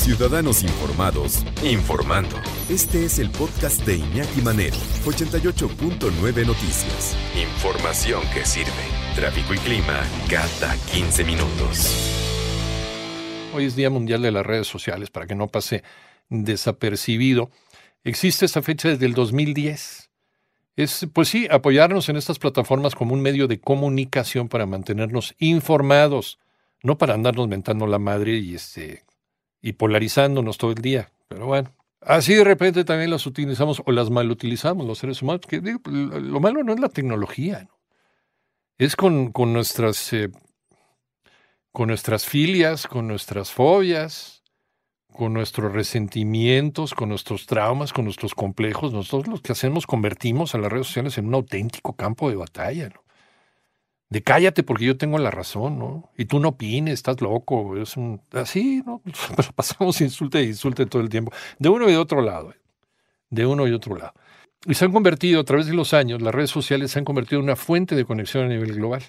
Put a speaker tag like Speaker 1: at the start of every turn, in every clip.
Speaker 1: Ciudadanos informados, informando. Este es el podcast de Iñaki Manero, 88.9 Noticias. Información que sirve. Tráfico y clima cada 15 minutos.
Speaker 2: Hoy es Día Mundial de las Redes Sociales, para que no pase desapercibido. Existe esta fecha desde el 2010. Es, pues sí, apoyarnos en estas plataformas como un medio de comunicación para mantenernos informados, no para andarnos mentando la madre y, este, y polarizándonos todo el día. Pero bueno, así de repente también las utilizamos o las mal utilizamos los seres humanos. Que, digo, lo malo no es la tecnología, ¿no? es con, con nuestras eh, con nuestras filias, con nuestras fobias, con nuestros resentimientos, con nuestros traumas, con nuestros complejos. Nosotros lo que hacemos convertimos a las redes sociales en un auténtico campo de batalla, ¿no? De cállate porque yo tengo la razón, ¿no? Y tú no opines, estás loco, es un... Así, ¿no? Pasamos insulte e insulte todo el tiempo. De uno y de otro lado, ¿eh? de uno y otro lado. Y se han convertido, a través de los años, las redes sociales se han convertido en una fuente de conexión a nivel global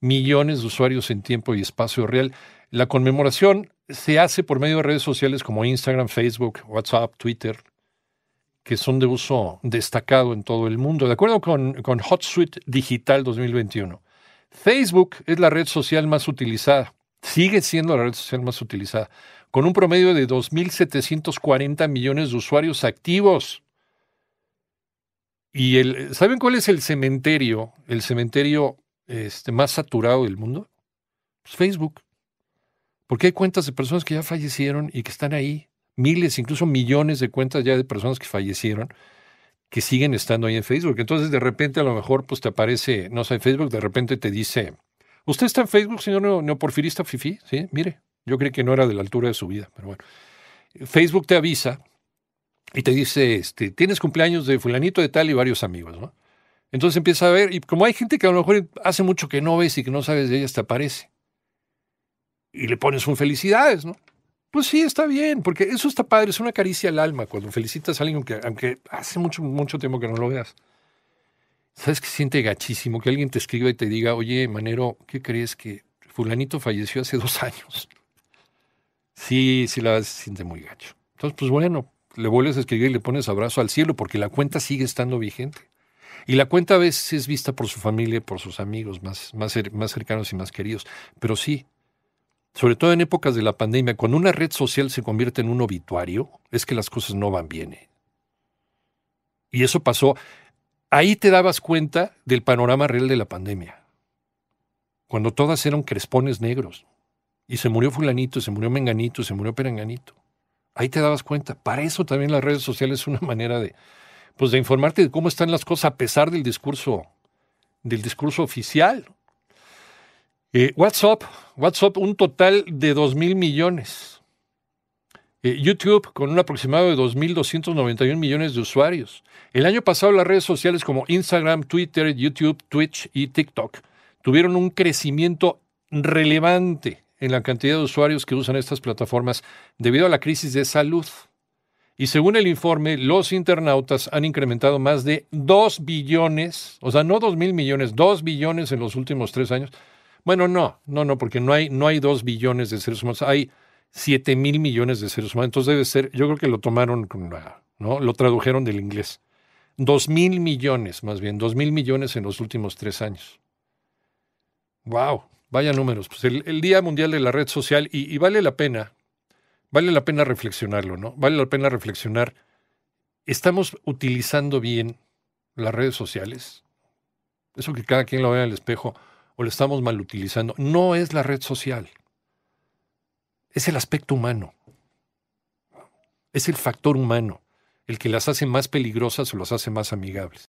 Speaker 2: millones de usuarios en tiempo y espacio real. La conmemoración se hace por medio de redes sociales como Instagram, Facebook, WhatsApp, Twitter, que son de uso destacado en todo el mundo. De acuerdo con, con HotSuite Digital 2021, Facebook es la red social más utilizada, sigue siendo la red social más utilizada, con un promedio de 2.740 millones de usuarios activos. Y el, ¿saben cuál es el cementerio? El cementerio este, más saturado del mundo? Pues Facebook. Porque hay cuentas de personas que ya fallecieron y que están ahí. Miles, incluso millones de cuentas ya de personas que fallecieron que siguen estando ahí en Facebook. Entonces, de repente, a lo mejor, pues te aparece, no sé, Facebook, de repente te dice, ¿usted está en Facebook, señor neoporfirista Fifi? Sí, mire, yo creo que no era de la altura de su vida, pero bueno. Facebook te avisa y te dice, este, tienes cumpleaños de fulanito de tal y varios amigos, ¿no? Entonces empieza a ver, y como hay gente que a lo mejor hace mucho que no ves y que no sabes de ella, te aparece. Y le pones un felicidades, ¿no? Pues sí, está bien, porque eso está padre, es una caricia al alma cuando felicitas a alguien que, aunque hace mucho, mucho tiempo que no lo veas. ¿Sabes que siente gachísimo que alguien te escriba y te diga, oye, Manero, ¿qué crees que fulanito falleció hace dos años? Sí, sí la siente muy gacho. Entonces, pues bueno, le vuelves a escribir y le pones abrazo al cielo porque la cuenta sigue estando vigente. Y la cuenta a veces es vista por su familia, por sus amigos más, más, más cercanos y más queridos. Pero sí, sobre todo en épocas de la pandemia, cuando una red social se convierte en un obituario, es que las cosas no van bien. ¿eh? Y eso pasó. Ahí te dabas cuenta del panorama real de la pandemia. Cuando todas eran crespones negros. Y se murió fulanito, se murió menganito, se murió perenganito. Ahí te dabas cuenta. Para eso también las redes sociales es una manera de, pues de informarte de cómo están las cosas a pesar del discurso, del discurso oficial. Eh, WhatsApp, WhatsApp, un total de 2 mil millones. Eh, YouTube, con un aproximado de 2.291 millones de usuarios. El año pasado las redes sociales como Instagram, Twitter, YouTube, Twitch y TikTok tuvieron un crecimiento relevante en la cantidad de usuarios que usan estas plataformas debido a la crisis de salud. Y según el informe, los internautas han incrementado más de 2 billones, o sea, no 2 mil millones, 2 billones en los últimos tres años. Bueno, no, no, no, porque no hay, no hay 2 billones de seres humanos, hay 7 mil millones de seres humanos. Entonces debe ser, yo creo que lo tomaron, ¿no? Lo tradujeron del inglés. 2 mil millones, más bien, 2 mil millones en los últimos tres años. ¡Wow! Vaya números. Pues el, Día Mundial de la Red Social, y vale la pena, vale la pena reflexionarlo, ¿no? Vale la pena reflexionar. ¿Estamos utilizando bien las redes sociales? Eso que cada quien lo vea en el espejo, o lo estamos mal utilizando. No es la red social. Es el aspecto humano. Es el factor humano el que las hace más peligrosas o las hace más amigables.